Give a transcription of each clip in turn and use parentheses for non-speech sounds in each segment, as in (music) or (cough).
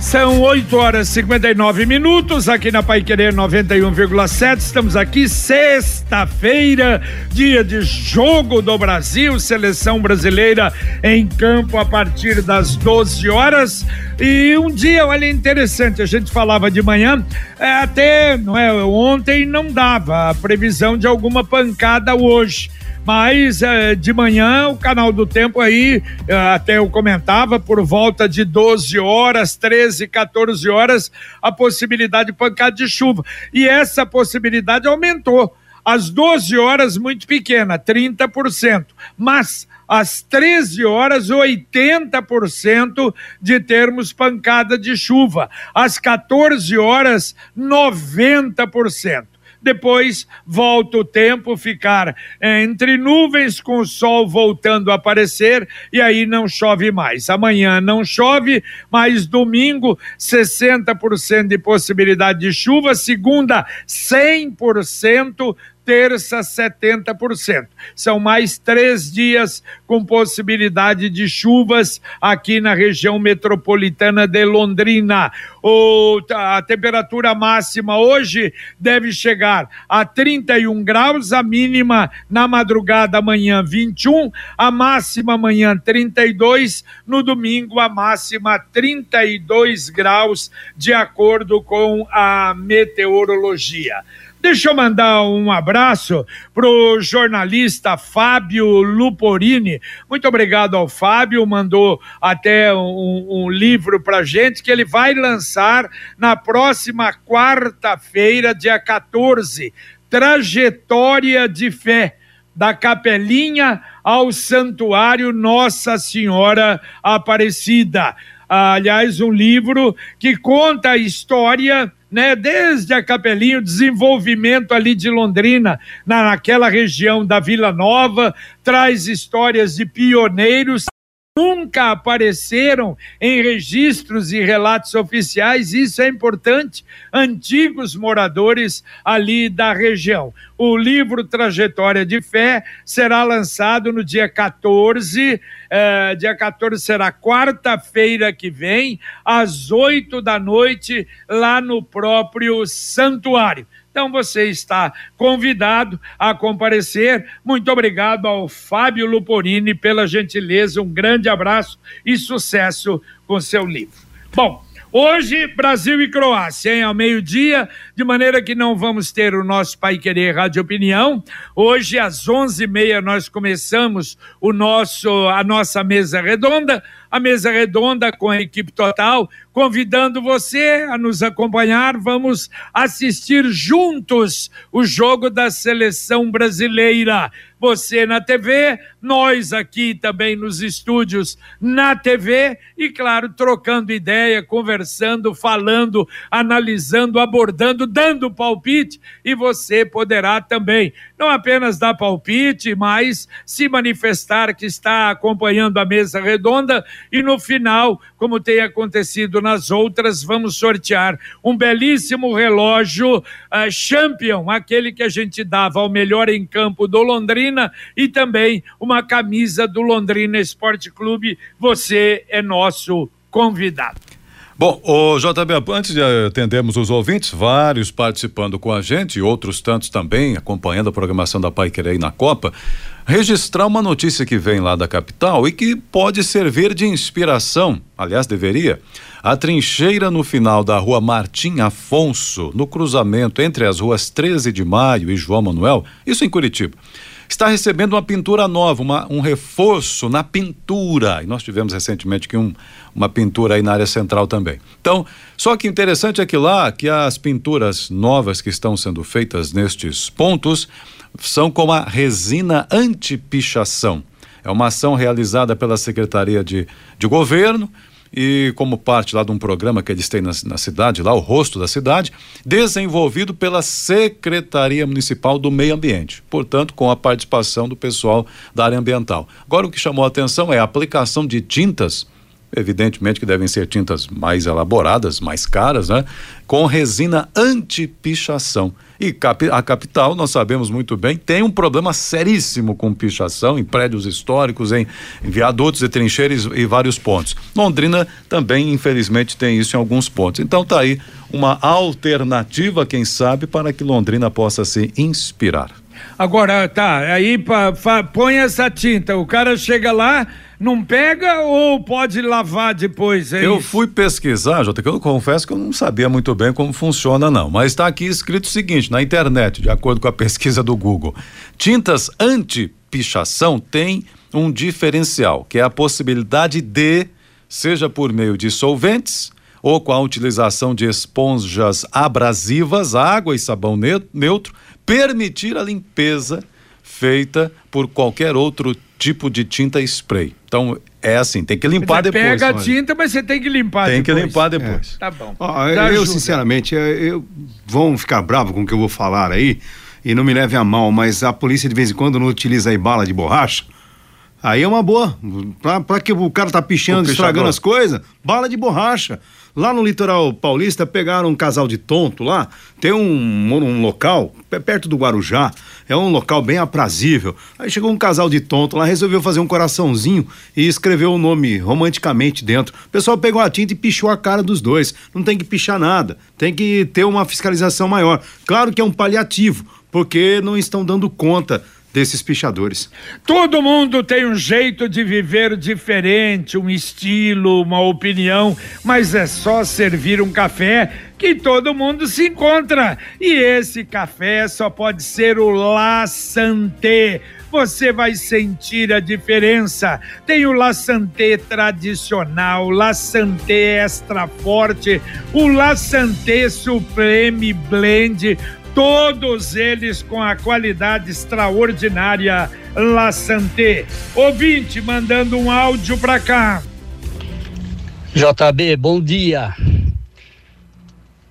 São 8 horas e 59 minutos aqui na Pai Querer 91,7. Estamos aqui sexta-feira, dia de jogo do Brasil, seleção brasileira em campo a partir das 12 horas. E um dia, olha, interessante, a gente falava de manhã, é, até não é, ontem não dava a previsão de alguma pancada hoje mas é, de manhã o canal do tempo aí, é, até eu comentava, por volta de 12 horas, 13, 14 horas, a possibilidade de pancada de chuva. E essa possibilidade aumentou. Às 12 horas, muito pequena, 30%. Mas às 13 horas, 80% de termos pancada de chuva. Às 14 horas, 90% depois volta o tempo ficar é, entre nuvens com o sol voltando a aparecer e aí não chove mais. Amanhã não chove, mas domingo 60% de possibilidade de chuva, segunda 100% terça 70%. São mais três dias com possibilidade de chuvas aqui na região metropolitana de Londrina. O, a temperatura máxima hoje deve chegar a 31 graus, a mínima na madrugada amanhã 21, a máxima amanhã 32, no domingo a máxima 32 graus, de acordo com a meteorologia. Deixa eu mandar um abraço pro jornalista Fábio Luporini. Muito obrigado ao Fábio, mandou até um, um livro pra gente que ele vai lançar na próxima quarta-feira, dia 14. Trajetória de Fé da Capelinha ao Santuário Nossa Senhora Aparecida. Aliás, um livro que conta a história né, desde a Capelinha, o desenvolvimento ali de Londrina, na, naquela região da Vila Nova, traz histórias de pioneiros nunca apareceram em registros e relatos oficiais, isso é importante, antigos moradores ali da região. O livro Trajetória de Fé será lançado no dia 14, eh, dia 14 será quarta-feira que vem, às 8 da noite, lá no próprio santuário. Então você está convidado a comparecer. Muito obrigado ao Fábio Luporini pela gentileza. Um grande abraço e sucesso com seu livro. Bom, Hoje, Brasil e Croácia, hein? Ao meio-dia, de maneira que não vamos ter o nosso Pai Querer Rádio Opinião. Hoje, às onze e meia, nós começamos o nosso, a nossa mesa redonda a mesa redonda com a equipe total, convidando você a nos acompanhar. Vamos assistir juntos o jogo da seleção brasileira. Você na TV, nós aqui também nos estúdios na TV e, claro, trocando ideia, conversando, falando, analisando, abordando, dando palpite e você poderá também não apenas dar palpite, mas se manifestar que está acompanhando a mesa redonda e no final, como tem acontecido nas outras, vamos sortear um belíssimo relógio uh, Champion, aquele que a gente dava ao melhor em campo do Londrina e também uma camisa do Londrina Esporte Clube. Você é nosso convidado. Bom, o JB, antes de atendermos os ouvintes, vários participando com a gente, outros tantos também acompanhando a programação da Pai Querer na Copa, registrar uma notícia que vem lá da capital e que pode servir de inspiração, aliás, deveria. A trincheira no final da rua Martim Afonso, no cruzamento entre as ruas 13 de Maio e João Manuel, isso em Curitiba está recebendo uma pintura nova, uma, um reforço na pintura. E nós tivemos recentemente que um, uma pintura aí na área central também. Então, só que interessante é que lá que as pinturas novas que estão sendo feitas nestes pontos são com a resina anti-pichação. É uma ação realizada pela Secretaria de, de Governo e como parte lá de um programa que eles têm na, na, cidade, lá o rosto da cidade, desenvolvido pela Secretaria Municipal do Meio Ambiente, portanto, com a participação do pessoal da área ambiental. Agora o que chamou a atenção é a aplicação de tintas evidentemente que devem ser tintas mais elaboradas, mais caras, né? Com resina anti-pichação. E a capital, nós sabemos muito bem, tem um problema seríssimo com pichação em prédios históricos, em, viadutos e trincheiras e vários pontos. Londrina também, infelizmente, tem isso em alguns pontos. Então tá aí uma alternativa, quem sabe, para que Londrina possa se inspirar. Agora, tá, aí pa, põe essa tinta, o cara chega lá, não pega ou pode lavar depois? É eu isso? fui pesquisar, Jota, que eu confesso que eu não sabia muito bem como funciona, não. Mas está aqui escrito o seguinte: na internet, de acordo com a (laughs) pesquisa do Google, tintas anti-pichação têm um diferencial, que é a possibilidade de, seja por meio de solventes ou com a utilização de esponjas abrasivas, água e sabão neutro, permitir a limpeza feita por qualquer outro tipo de tinta spray. Então, é assim, tem que limpar você depois. Pega a tinta, mas você tem que limpar tem depois. Tem que limpar depois. É. Tá bom. Ah, eu, ajuda. sinceramente, eu, eu, vão ficar bravos com o que eu vou falar aí, e não me leve a mal, mas a polícia de vez em quando não utiliza aí bala de borracha. Aí é uma boa. Pra, pra que o cara tá pichando, estragando as coisas, bala de borracha. Lá no litoral paulista pegaram um casal de tonto lá. Tem um, um local perto do Guarujá. É um local bem aprazível. Aí chegou um casal de tonto lá, resolveu fazer um coraçãozinho e escreveu o nome romanticamente dentro. O pessoal pegou a tinta e pichou a cara dos dois. Não tem que pichar nada. Tem que ter uma fiscalização maior. Claro que é um paliativo, porque não estão dando conta desses pichadores. Todo mundo tem um jeito de viver diferente, um estilo, uma opinião, mas é só servir um café que todo mundo se encontra. E esse café só pode ser o La Santé você vai sentir a diferença. Tem o La Santé tradicional, La Santé extra forte, o La Santé Supreme Blend, todos eles com a qualidade extraordinária La Santé. Ouvinte mandando um áudio para cá. JB, bom dia.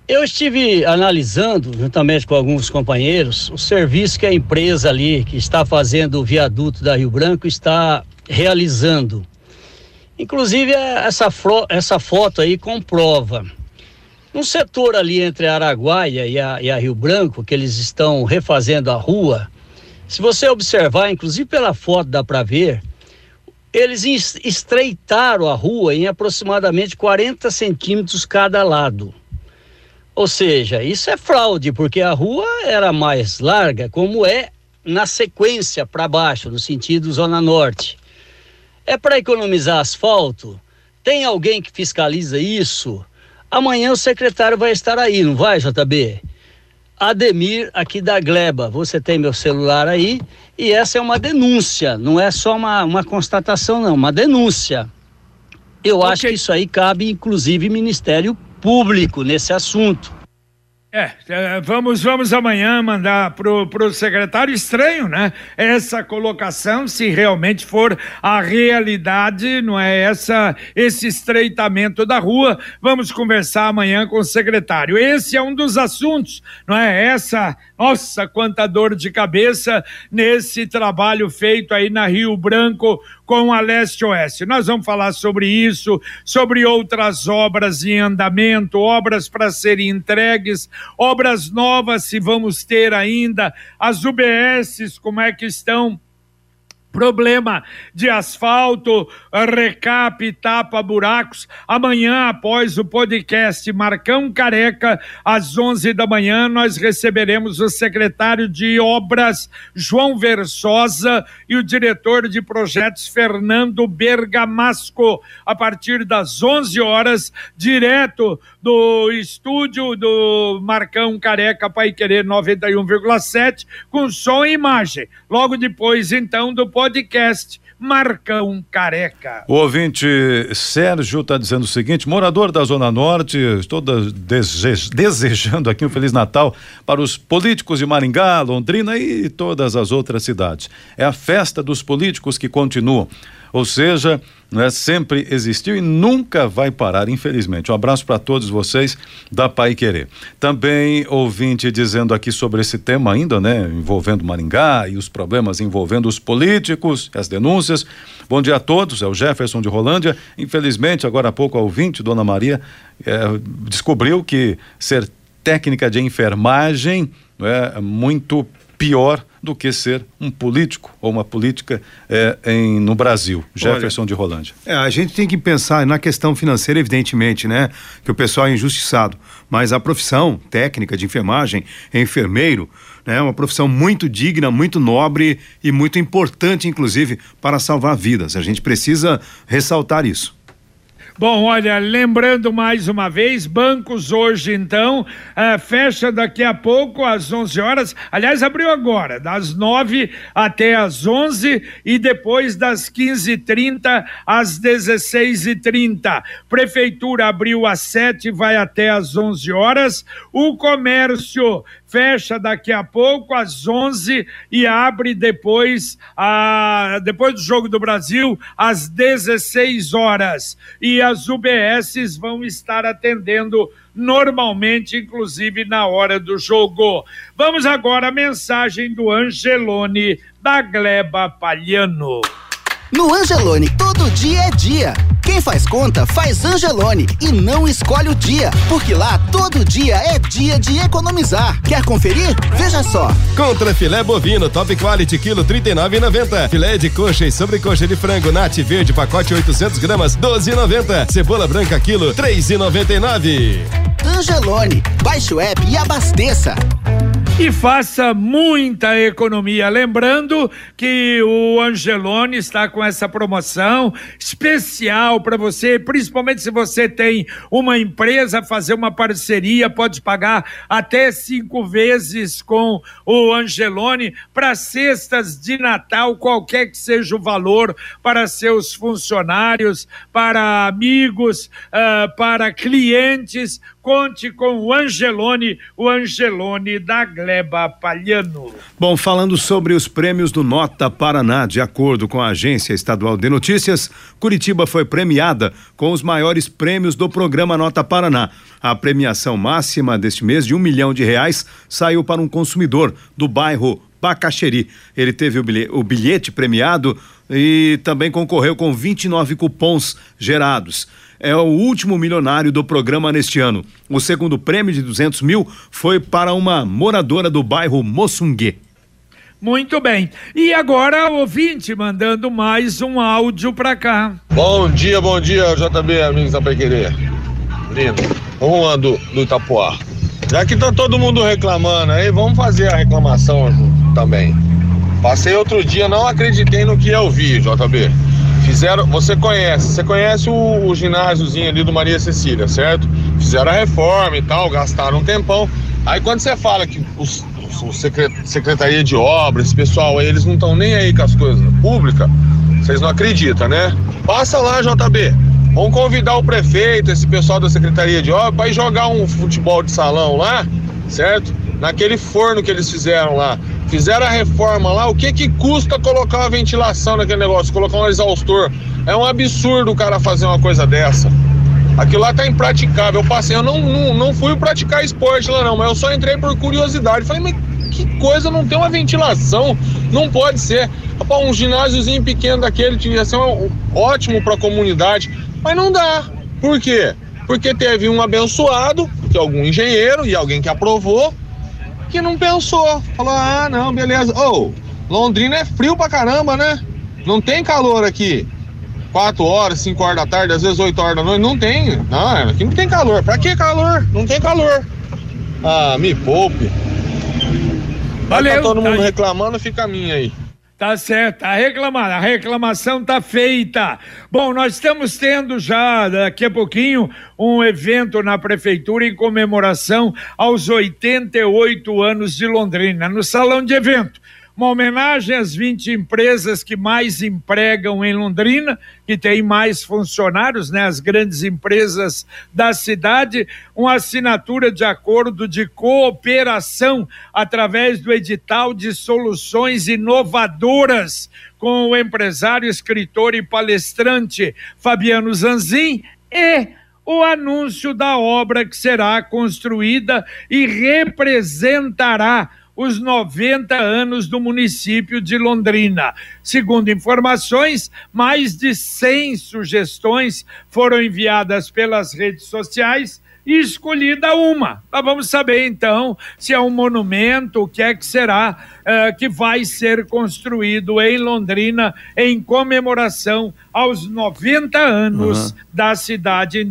Eu estive analisando, juntamente com alguns companheiros, o serviço que a empresa ali que está fazendo o viaduto da Rio Branco está realizando. Inclusive, essa, essa foto aí comprova. No setor ali entre a Araguaia e a, e a Rio Branco, que eles estão refazendo a rua, se você observar, inclusive pela foto dá para ver, eles estreitaram a rua em aproximadamente 40 centímetros cada lado. Ou seja, isso é fraude, porque a rua era mais larga, como é na sequência para baixo, no sentido Zona Norte. É para economizar asfalto? Tem alguém que fiscaliza isso? Amanhã o secretário vai estar aí, não vai, JB? Ademir aqui da Gleba. Você tem meu celular aí e essa é uma denúncia, não é só uma, uma constatação, não, uma denúncia. Eu okay. acho que isso aí cabe, inclusive, Ministério Público nesse assunto. É, é, vamos, vamos amanhã mandar pro, pro secretário estranho, né? Essa colocação, se realmente for a realidade, não é essa esse estreitamento da rua. Vamos conversar amanhã com o secretário. Esse é um dos assuntos, não é? Essa, nossa, quanta dor de cabeça nesse trabalho feito aí na Rio Branco com a Leste Oeste. Nós vamos falar sobre isso, sobre outras obras em andamento, obras para serem entregues, obras novas se vamos ter ainda, as UBSs, como é que estão problema de asfalto, recap, tapa buracos. Amanhã, após o podcast Marcão Careca, às 11 da manhã, nós receberemos o secretário de Obras, João Versosa, e o diretor de projetos, Fernando Bergamasco, a partir das 11 horas, direto do estúdio do Marcão Careca Pai Querer 91,7, com som e imagem. Logo depois, então, do podcast Marcão Careca. O ouvinte Sérgio está dizendo o seguinte: morador da Zona Norte, estou dese desejando aqui um Feliz Natal para os políticos de Maringá, Londrina e todas as outras cidades. É a festa dos políticos que continuam. Ou seja, né, sempre existiu e nunca vai parar, infelizmente. Um abraço para todos vocês da Pai Querer. Também ouvinte dizendo aqui sobre esse tema ainda, né, envolvendo Maringá e os problemas envolvendo os políticos, as denúncias. Bom dia a todos, é o Jefferson de Rolândia. Infelizmente, agora há pouco a ouvinte, Dona Maria, é, descobriu que ser técnica de enfermagem é muito pior do que ser um político ou uma política é, em, no Brasil. Jefferson Olha, de Rolândia. É, a gente tem que pensar na questão financeira, evidentemente, né? Que o pessoal é injustiçado. Mas a profissão técnica de enfermagem, enfermeiro, né, é uma profissão muito digna, muito nobre e muito importante, inclusive, para salvar vidas. A gente precisa ressaltar isso. Bom, olha, lembrando mais uma vez, bancos hoje então, uh, fecha daqui a pouco às 11 horas, aliás, abriu agora, das 9 até às 11 e depois das 15h30 às 16h30. Prefeitura abriu às 7 vai até às 11 horas. O comércio fecha daqui a pouco às 11 e abre depois a depois do jogo do Brasil às 16 horas e as UBSs vão estar atendendo normalmente, inclusive na hora do jogo. Vamos agora à mensagem do Angelone da Gleba Palhano. No Angelone, todo dia é dia. Quem faz conta, faz Angelone e não escolhe o dia, porque lá todo dia é dia de economizar. Quer conferir? Veja só. Contra filé bovino top quality quilo 39,90. Filé de coxa e sobrecoxa de frango nat verde pacote 800 gramas 12,90. Cebola branca quilo 3,99. Angelone, baixe o app e abasteça e faça muita economia. Lembrando que o Angelone está com essa promoção especial para você, principalmente se você tem uma empresa, fazer uma parceria, pode pagar até cinco vezes com o Angelone para cestas de Natal, qualquer que seja o valor, para seus funcionários, para amigos, uh, para clientes Conte com o Angelone, o Angelone da Gleba Palhano. Bom, falando sobre os prêmios do Nota Paraná, de acordo com a Agência Estadual de Notícias, Curitiba foi premiada com os maiores prêmios do programa Nota Paraná. A premiação máxima deste mês de um milhão de reais saiu para um consumidor do bairro Bacaxeri. Ele teve o bilhete premiado e também concorreu com 29 cupons gerados é o último milionário do programa neste ano. O segundo prêmio de 200 mil foi para uma moradora do bairro Moçungue. Muito bem. E agora, ouvinte, mandando mais um áudio para cá. Bom dia, bom dia, JB, amigos da Pequerê. Lindo. Vamos lá do, do Itapuá. Já que tá todo mundo reclamando aí, vamos fazer a reclamação também. Passei outro dia, não acreditei no que eu vi, JB. Fizeram, você conhece, você conhece o, o ginásiozinho ali do Maria Cecília, certo? Fizeram a reforma e tal, gastaram um tempão. Aí quando você fala que os, os Secretaria de Obras, esse pessoal eles não estão nem aí com as coisas públicas, vocês não acreditam, né? Passa lá, JB. Vamos convidar o prefeito, esse pessoal da Secretaria de Obras, para jogar um futebol de salão lá, certo? Naquele forno que eles fizeram lá. Fizeram a reforma lá, o que que custa colocar uma ventilação naquele negócio, colocar um exaustor? É um absurdo o cara fazer uma coisa dessa. Aquilo lá tá impraticável. Eu passei, eu não, não, não fui praticar esporte lá não, mas eu só entrei por curiosidade. Falei, mas que coisa, não tem uma ventilação, não pode ser. Rapaz, um ginásiozinho pequeno daquele devia ser um, ótimo para a comunidade, mas não dá. Por quê? Porque teve um abençoado, que é algum engenheiro e alguém que aprovou, que não pensou. Falou, ah, não, beleza. Ô, oh, Londrina é frio pra caramba, né? Não tem calor aqui. 4 horas, 5 horas da tarde, às vezes 8 horas da noite. Não tem. Não, aqui não tem calor. Pra que calor? Não tem calor. Ah, me poupe. Valeu. Tá todo mundo tá reclamando, fica a minha aí. Tá certo, a reclamar, a reclamação tá feita. Bom, nós estamos tendo já daqui a pouquinho um evento na prefeitura em comemoração aos 88 anos de Londrina, no salão de evento uma homenagem às 20 empresas que mais empregam em Londrina, que tem mais funcionários, né, as grandes empresas da cidade, uma assinatura de acordo de cooperação através do edital de soluções inovadoras com o empresário, escritor e palestrante Fabiano Zanzin e o anúncio da obra que será construída e representará os 90 anos do município de Londrina. Segundo informações, mais de 100 sugestões foram enviadas pelas redes sociais e escolhida uma. Nós vamos saber então se é um monumento, o que é que será uh, que vai ser construído em Londrina em comemoração aos 90 anos uhum. da cidade em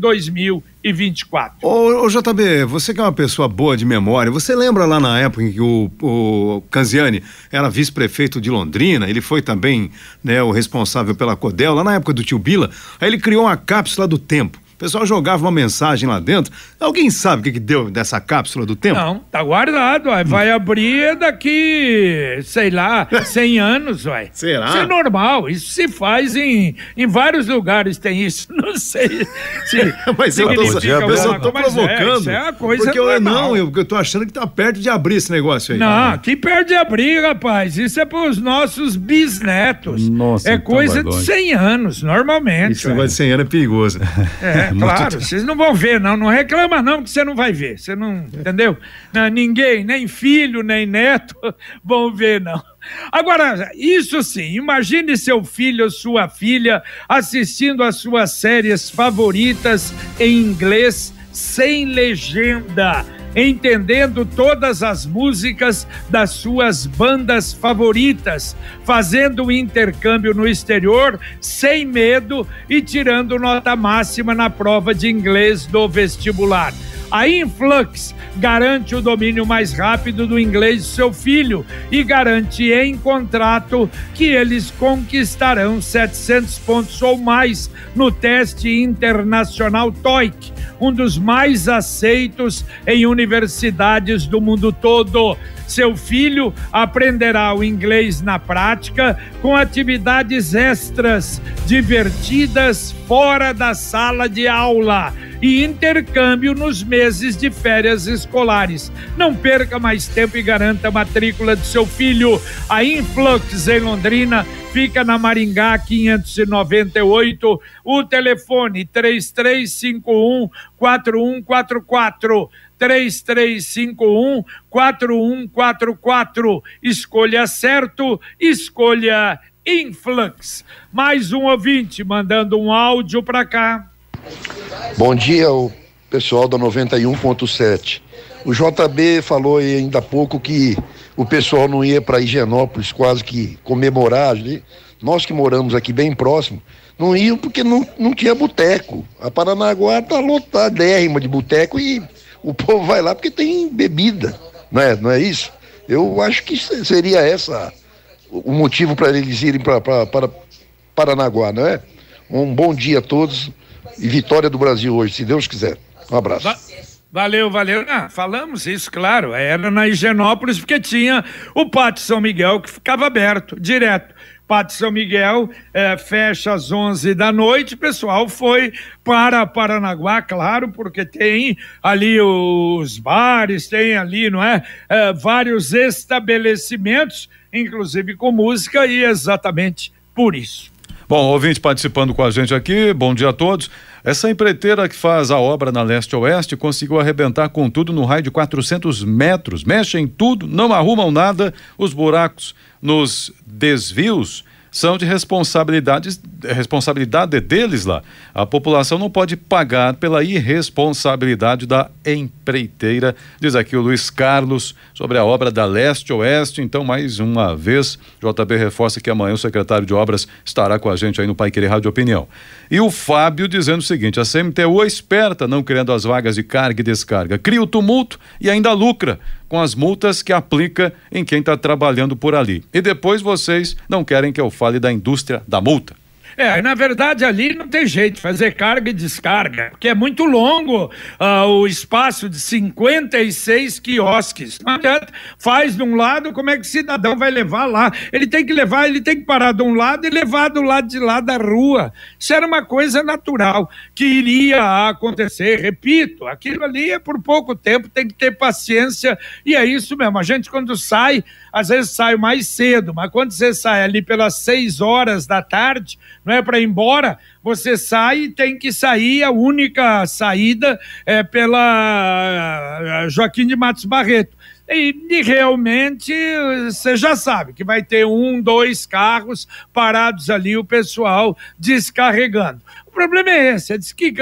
2024. Ô, ô, JB, você que é uma pessoa boa de memória, você lembra lá na época em que o, o Canziani era vice-prefeito de Londrina, ele foi também né, o responsável pela Codel, lá na época do tio Bila, aí ele criou uma cápsula do tempo. O pessoal jogava uma mensagem lá dentro. Alguém sabe o que, que deu dessa cápsula do tempo? Não, tá guardado. Ué. Vai abrir daqui, sei lá, (laughs) 100 anos, ué. Será? Isso é normal. Isso se faz em, em vários lugares, tem isso. (laughs) Não sei se. (laughs) mas eu tô, eu só tô provocando. É, é coisa porque normal. eu não, eu, eu tô achando que tá perto de abrir esse negócio aí. Não, que perto de abrir, rapaz. Isso é pros nossos bisnetos. Nossa, é então coisa de 100 anos, normalmente. Esse negócio de 100 anos é perigoso. É. É, claro, vocês não vão ver, não. Não reclama, não, que você não vai ver. Você não. Entendeu? Não, ninguém, nem filho, nem neto, (laughs) vão ver, não. Agora, isso sim, imagine seu filho ou sua filha assistindo às suas séries favoritas em inglês sem legenda entendendo todas as músicas das suas bandas favoritas, fazendo o intercâmbio no exterior sem medo e tirando nota máxima na prova de inglês do vestibular. A Influx garante o domínio mais rápido do inglês de seu filho e garante em contrato que eles conquistarão 700 pontos ou mais no teste internacional TOEIC, um dos mais aceitos em universidades do mundo todo. Seu filho aprenderá o inglês na prática com atividades extras, divertidas fora da sala de aula e intercâmbio nos meses de férias escolares. Não perca mais tempo e garanta a matrícula de seu filho. A Influx em Londrina fica na Maringá 598. O telefone 3351 4144. 3351 4144. Escolha certo, escolha Influx. Mais um ouvinte mandando um áudio para cá. Bom dia, o pessoal da 91.7. O JB falou ainda há pouco que o pessoal não ia para Higienópolis quase que comemorar. Nós que moramos aqui bem próximo, não iam porque não, não tinha boteco. A Paranaguá está lotadérrima de boteco e o povo vai lá porque tem bebida, não é, não é isso? Eu acho que seria essa o motivo para eles irem para Paranaguá, não é? Um bom dia a todos e vitória do Brasil hoje, se Deus quiser. Um abraço. Valeu, valeu. Ah, falamos isso, claro. Era na Higienópolis porque tinha o Pátio São Miguel que ficava aberto, direto. Pátio São Miguel eh, fecha às 11 da noite. O pessoal foi para Paranaguá, claro, porque tem ali os bares, tem ali, não é? Eh, vários estabelecimentos, inclusive com música, e exatamente por isso. Bom, ouvinte participando com a gente aqui, bom dia a todos. Essa empreiteira que faz a obra na leste-oeste conseguiu arrebentar com tudo no raio de 400 metros. Mexem em tudo, não arrumam nada, os buracos nos desvios são de responsabilidades, responsabilidade deles lá. A população não pode pagar pela irresponsabilidade da empreiteira, diz aqui o Luiz Carlos sobre a obra da Leste Oeste. Então, mais uma vez, JB reforça que amanhã o secretário de obras estará com a gente aí no Pai Querer Rádio Opinião. E o Fábio dizendo o seguinte: a CMTU é esperta, não criando as vagas de carga e descarga, cria o tumulto e ainda lucra com as multas que aplica em quem está trabalhando por ali. E depois vocês não querem que eu fale da indústria da multa. É, na verdade ali não tem jeito fazer carga e descarga, porque é muito longo uh, o espaço de 56 quiosques. Não adianta, faz de um lado, como é que o cidadão vai levar lá? Ele tem que levar, ele tem que parar de um lado e levar do lado de lá da rua. Isso era uma coisa natural que iria acontecer. Repito, aquilo ali é por pouco tempo, tem que ter paciência e é isso mesmo. A gente quando sai, às vezes sai mais cedo, mas quando você sai ali pelas seis horas da tarde, não é para ir embora, você sai e tem que sair, a única saída é pela eh, Joaquim de Matos Barreto. E, e, realmente você já sabe que vai ter um, dois carros parados ali, o pessoal descarregando. O problema é esse, é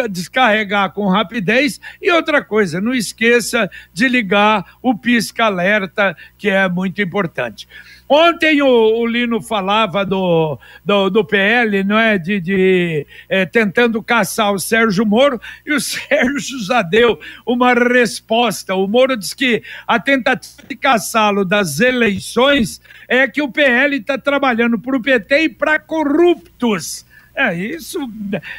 descarregar com rapidez e outra coisa, não esqueça de ligar o pisca-alerta, que é muito importante. Ontem o, o, Lino falava do, do, do, PL, não é? De, de é, tentando caçar o Sérgio Moro, e o (laughs) Sérgio já deu uma resposta. O Moro diz que a tentativa de caçá-lo das eleições é que o PL está trabalhando para o PT e para corruptos. É, isso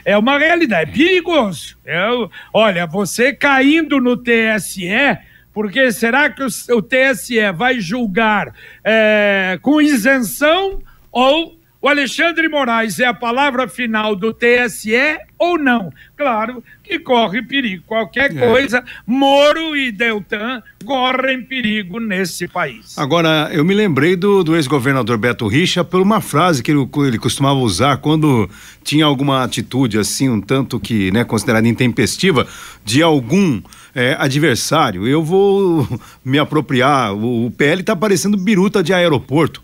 é uma realidade, é perigoso. É, olha, você caindo no TSE porque será que o, TSE vai julgar é, com isenção ou o Alexandre Moraes é a palavra final do TSE ou não? Claro que corre perigo. Qualquer é. coisa, Moro e Deltan correm perigo nesse país. Agora, eu me lembrei do, do ex-governador Beto Richa por uma frase que ele, ele, costumava usar quando tinha alguma atitude assim, um tanto que, né, considerada intempestiva, de algum é, adversário. Eu vou (laughs) me apropriar. O, PL está parecendo biruta de aeroporto.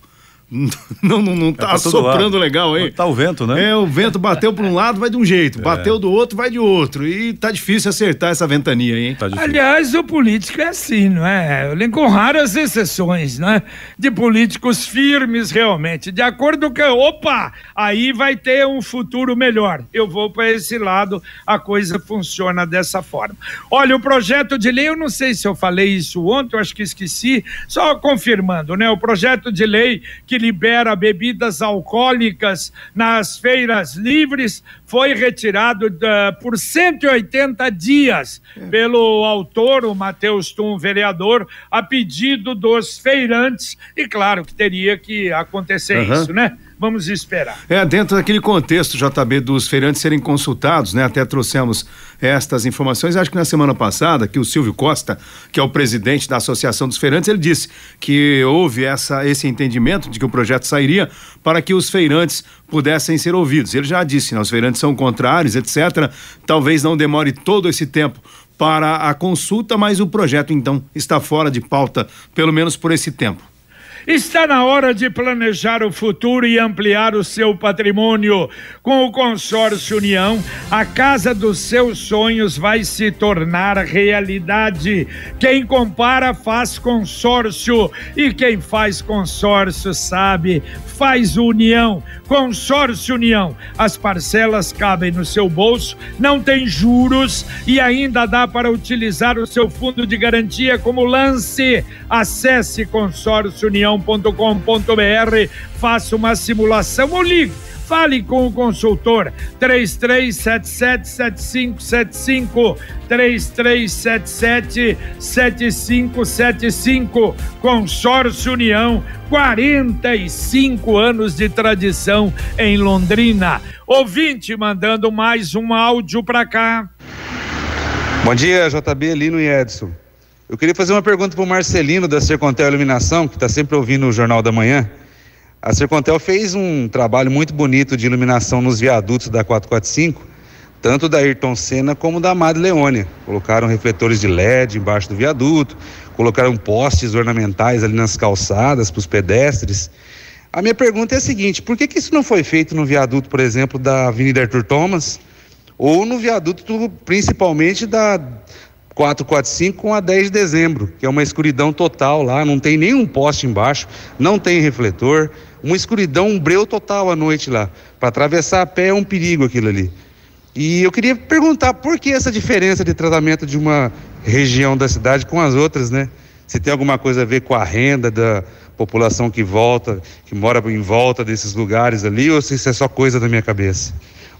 (laughs) Não, não, não tá, é soprando legal aí. Tá o vento, né? É, o vento bateu para um lado, vai de um jeito, é. bateu do outro, vai de outro. E tá difícil acertar essa ventania aí, hein? Tá Aliás, o político é assim, não é? Eu com raras exceções, né? De políticos firmes realmente, de acordo com. Opa! Aí vai ter um futuro melhor. Eu vou para esse lado, a coisa funciona dessa forma. Olha, o projeto de lei, eu não sei se eu falei isso ontem, eu acho que esqueci, só confirmando, né? O projeto de lei que libera bebidas alcoólicas nas feiras livres foi retirado uh, por 180 dias é. pelo autor, o Matheus Tum, vereador, a pedido dos feirantes. E claro que teria que acontecer uhum. isso, né? Vamos esperar. É, dentro daquele contexto, JB, dos feirantes serem consultados, né? Até trouxemos estas informações. Acho que na semana passada, que o Silvio Costa, que é o presidente da Associação dos Feirantes, ele disse que houve essa, esse entendimento de que o projeto sairia para que os feirantes pudessem ser ouvidos. Ele já disse, né? Os feirantes são contrários, etc. Talvez não demore todo esse tempo para a consulta, mas o projeto então está fora de pauta, pelo menos por esse tempo. Está na hora de planejar o futuro e ampliar o seu patrimônio. Com o Consórcio União, a casa dos seus sonhos vai se tornar realidade. Quem compara faz consórcio e quem faz consórcio sabe, faz união. Consórcio União. As parcelas cabem no seu bolso, não tem juros e ainda dá para utilizar o seu fundo de garantia como lance. Acesse Consórcio União união.com.br, faça uma simulação ou ligue. Fale com o consultor 33777575 33777575 Consórcio União 45 anos de tradição em Londrina. Ouvinte mandando mais um áudio para cá. Bom dia, JB, Lino e Edson. Eu queria fazer uma pergunta para o Marcelino da Sercontel Iluminação, que está sempre ouvindo o Jornal da Manhã. A Sercontel fez um trabalho muito bonito de iluminação nos viadutos da 445, tanto da Ayrton Senna como da Madre Leônia. Colocaram refletores de LED embaixo do viaduto, colocaram postes ornamentais ali nas calçadas para os pedestres. A minha pergunta é a seguinte: por que, que isso não foi feito no viaduto, por exemplo, da Avenida Arthur Thomas? Ou no viaduto, principalmente da 445 com a 10 de dezembro, que é uma escuridão total lá, não tem nenhum poste embaixo, não tem refletor, uma escuridão, um breu total à noite lá. Para atravessar a pé é um perigo aquilo ali. E eu queria perguntar por que essa diferença de tratamento de uma região da cidade com as outras, né? se tem alguma coisa a ver com a renda da população que volta, que mora em volta desses lugares ali, ou se isso é só coisa da minha cabeça.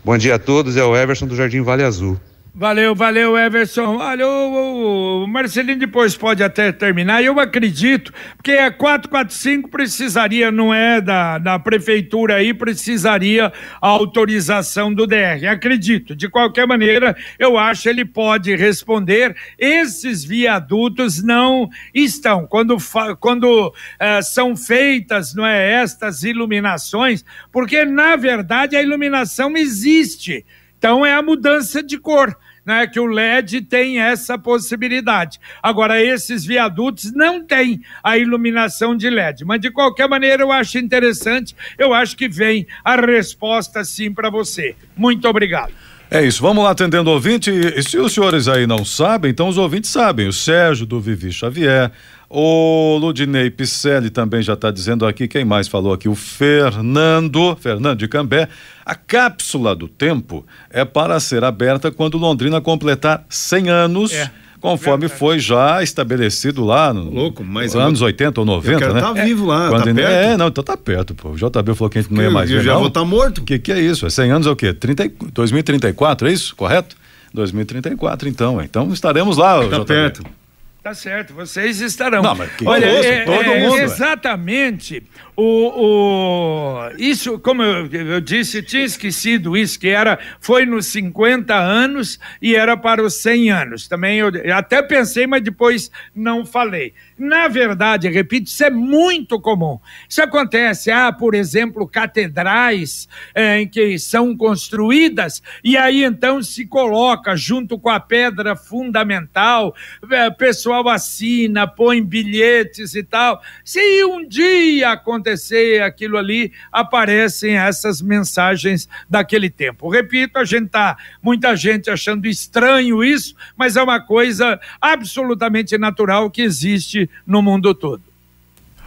Bom dia a todos, é o Everson do Jardim Vale Azul. Valeu, valeu, Everson. Olha, o, o, Marcelinho depois pode até terminar. Eu acredito, porque a 445 precisaria, não é da, da prefeitura aí, precisaria a autorização do DR. Acredito. De qualquer maneira, eu acho ele pode responder. Esses viadutos não estão. Quando, quando eh, são feitas, não é, estas iluminações, porque na verdade a iluminação existe então é a mudança de cor. Né, que o LED tem essa possibilidade. Agora, esses viadutos não têm a iluminação de LED, mas de qualquer maneira eu acho interessante, eu acho que vem a resposta sim para você. Muito obrigado. É isso, vamos lá atendendo o ouvinte. E se os senhores aí não sabem, então os ouvintes sabem. O Sérgio do Vivi Xavier, o Ludinei Picelli também já está dizendo aqui, quem mais falou aqui? O Fernando, Fernando de Cambé. A cápsula do tempo é para ser aberta quando Londrina completar 100 anos. É conforme Verdade. foi já estabelecido lá noLouco, mas anos eu, 80 ou 90, eu quero né? Tá vivo lá, Quando tá perto. É, não, então tá perto, pô. O JB falou que a gente não ia mais eu ver. já não. vou estar tá morto. O que que é isso? É 100 anos é o quê? 30, 2034, é isso? Correto? 2034, então. Então estaremos lá, tá JB. perto. Tá certo, vocês estarão. Não, mas que Olha, é, todo é, mundo. Exatamente. O, o, isso, como eu, eu, disse, tinha esquecido isso, que era, foi nos 50 anos e era para os 100 anos. Também eu até pensei, mas depois não falei. Na verdade, repito, isso é muito comum. Isso acontece, há, por exemplo, catedrais é, em que são construídas e aí então se coloca junto com a pedra fundamental, é, pessoal assina, põe bilhetes e tal. Se um dia acontecer aquilo ali, aparecem essas mensagens daquele tempo. Repito, a gente tá, muita gente achando estranho isso, mas é uma coisa absolutamente natural que existe no mundo todo.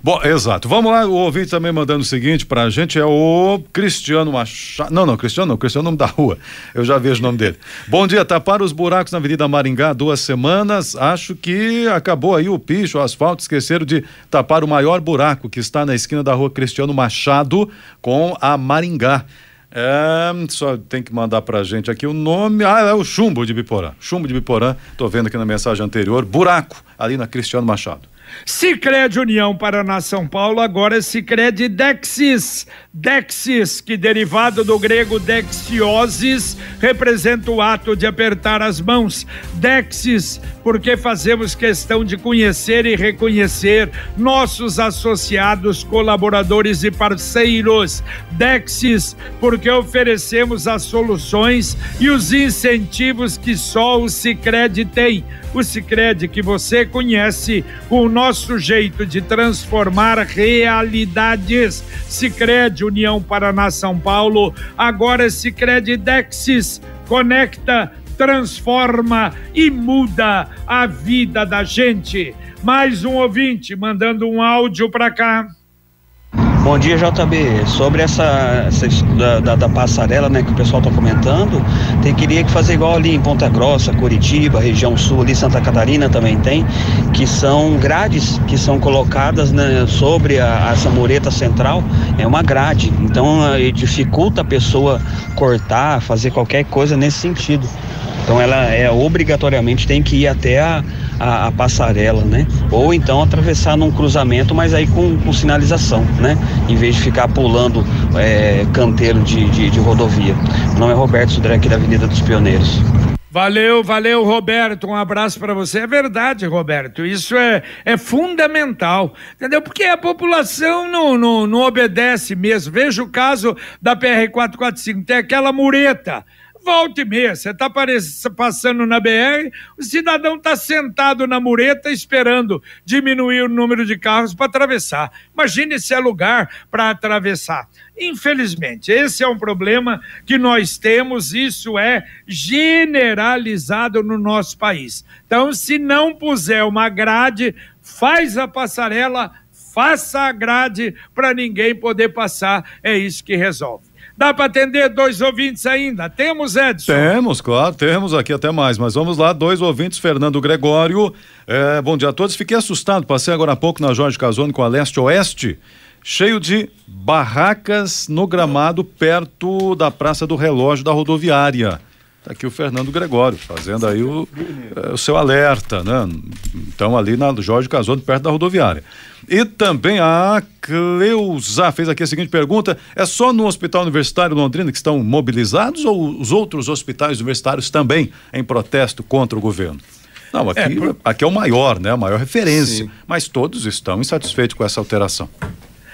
Bom, exato. Vamos lá, o ouvinte também mandando o seguinte pra gente, é o Cristiano Machado. Não, não, Cristiano não, Cristiano é o nome da rua. Eu já vejo o nome dele. Bom dia, tapar os buracos na Avenida Maringá duas semanas. Acho que acabou aí o picho, o asfalto. Esqueceram de tapar o maior buraco que está na esquina da rua Cristiano Machado com a Maringá. É, só tem que mandar pra gente aqui o nome. Ah, é o Chumbo de Biporã. Chumbo de Biporã, tô vendo aqui na mensagem anterior. Buraco, ali na Cristiano Machado. Sicredi União Paraná São Paulo, agora Sicredi Dexis. Dexis, que derivado do grego dexiosis, representa o ato de apertar as mãos. Dexis, porque fazemos questão de conhecer e reconhecer nossos associados, colaboradores e parceiros. Dexis, porque oferecemos as soluções e os incentivos que só o Sicredi tem. O Sicredi que você conhece o nosso jeito de transformar realidades. Sicredi União Paraná São Paulo, agora Sicredi Dexis conecta, transforma e muda a vida da gente. Mais um ouvinte mandando um áudio para cá. Bom dia, JB. Sobre essa, essa da, da, da, passarela, né, que o pessoal está comentando, tem queria que fazer igual ali em Ponta Grossa, Curitiba, região sul, ali Santa Catarina também tem, que são grades que são colocadas né, sobre a, essa mureta central. É uma grade, então dificulta a pessoa cortar, fazer qualquer coisa nesse sentido. Então ela é obrigatoriamente tem que ir até a, a, a, passarela, né? Ou então atravessar num cruzamento, mas aí com, com sinalização, né? Em vez de ficar pulando é, canteiro de, de, de, rodovia. Meu nome é Roberto Sudré aqui da Avenida dos Pioneiros. Valeu, valeu, Roberto. Um abraço para você. É verdade, Roberto. Isso é, é fundamental, entendeu? Porque a população não, não, não obedece mesmo. Veja o caso da PR-445. Tem aquela mureta volta e meia, você está passando na BR, o cidadão está sentado na mureta esperando diminuir o número de carros para atravessar. Imagine se é lugar para atravessar. Infelizmente, esse é um problema que nós temos, isso é generalizado no nosso país. Então, se não puser uma grade, faz a passarela, faça a grade para ninguém poder passar, é isso que resolve. Dá para atender dois ouvintes ainda? Temos, Edson? Temos, claro, temos aqui até mais, mas vamos lá, dois ouvintes, Fernando Gregório. É, bom dia a todos. Fiquei assustado, passei agora há pouco na Jorge Casone com a Leste Oeste, cheio de barracas no gramado perto da Praça do Relógio da rodoviária. Tá aqui o Fernando Gregório, fazendo aí o, é, o seu alerta, né? Então, ali na Jorge Casone, perto da rodoviária. E também a Cleusa fez aqui a seguinte pergunta: é só no Hospital Universitário Londrina que estão mobilizados ou os outros hospitais universitários também em protesto contra o governo? Não, aqui é, por... aqui é o maior, né? A maior referência. Sim. Mas todos estão insatisfeitos com essa alteração.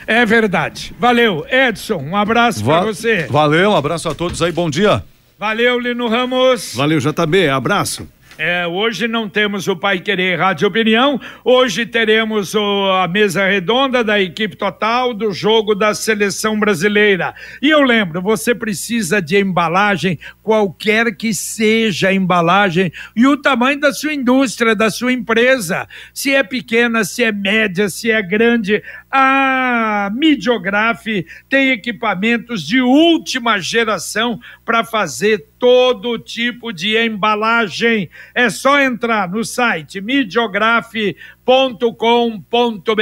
É verdade. Valeu, Edson. Um abraço Va para você. Valeu, um abraço a todos aí. Bom dia. Valeu, Lino Ramos. Valeu, JB. Abraço. É, hoje não temos o Pai Querer Rádio Opinião, hoje teremos o, a mesa redonda da equipe total do jogo da seleção brasileira. E eu lembro, você precisa de embalagem, qualquer que seja a embalagem, e o tamanho da sua indústria, da sua empresa. Se é pequena, se é média, se é grande, a Midiograf tem equipamentos de última geração para fazer todo tipo de embalagem. É só entrar no site midiografe.com com.br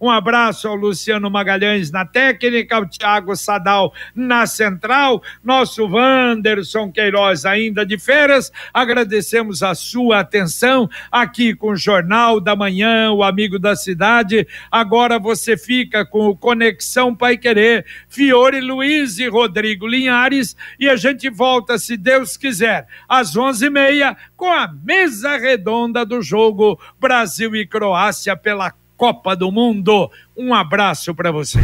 Um abraço ao Luciano Magalhães na técnica, ao Tiago Sadal na central, nosso Wanderson Queiroz ainda de férias. Agradecemos a sua atenção aqui com o Jornal da Manhã, o Amigo da Cidade. Agora você fica com o Conexão Pai Querer, Fiore Luiz e Rodrigo Linhares e a gente volta, se Deus quiser, às onze e meia com a mesa redonda do jogo Brasil e Croácia pela Copa do Mundo. Um abraço para você.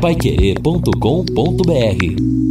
Paiquerê.com.br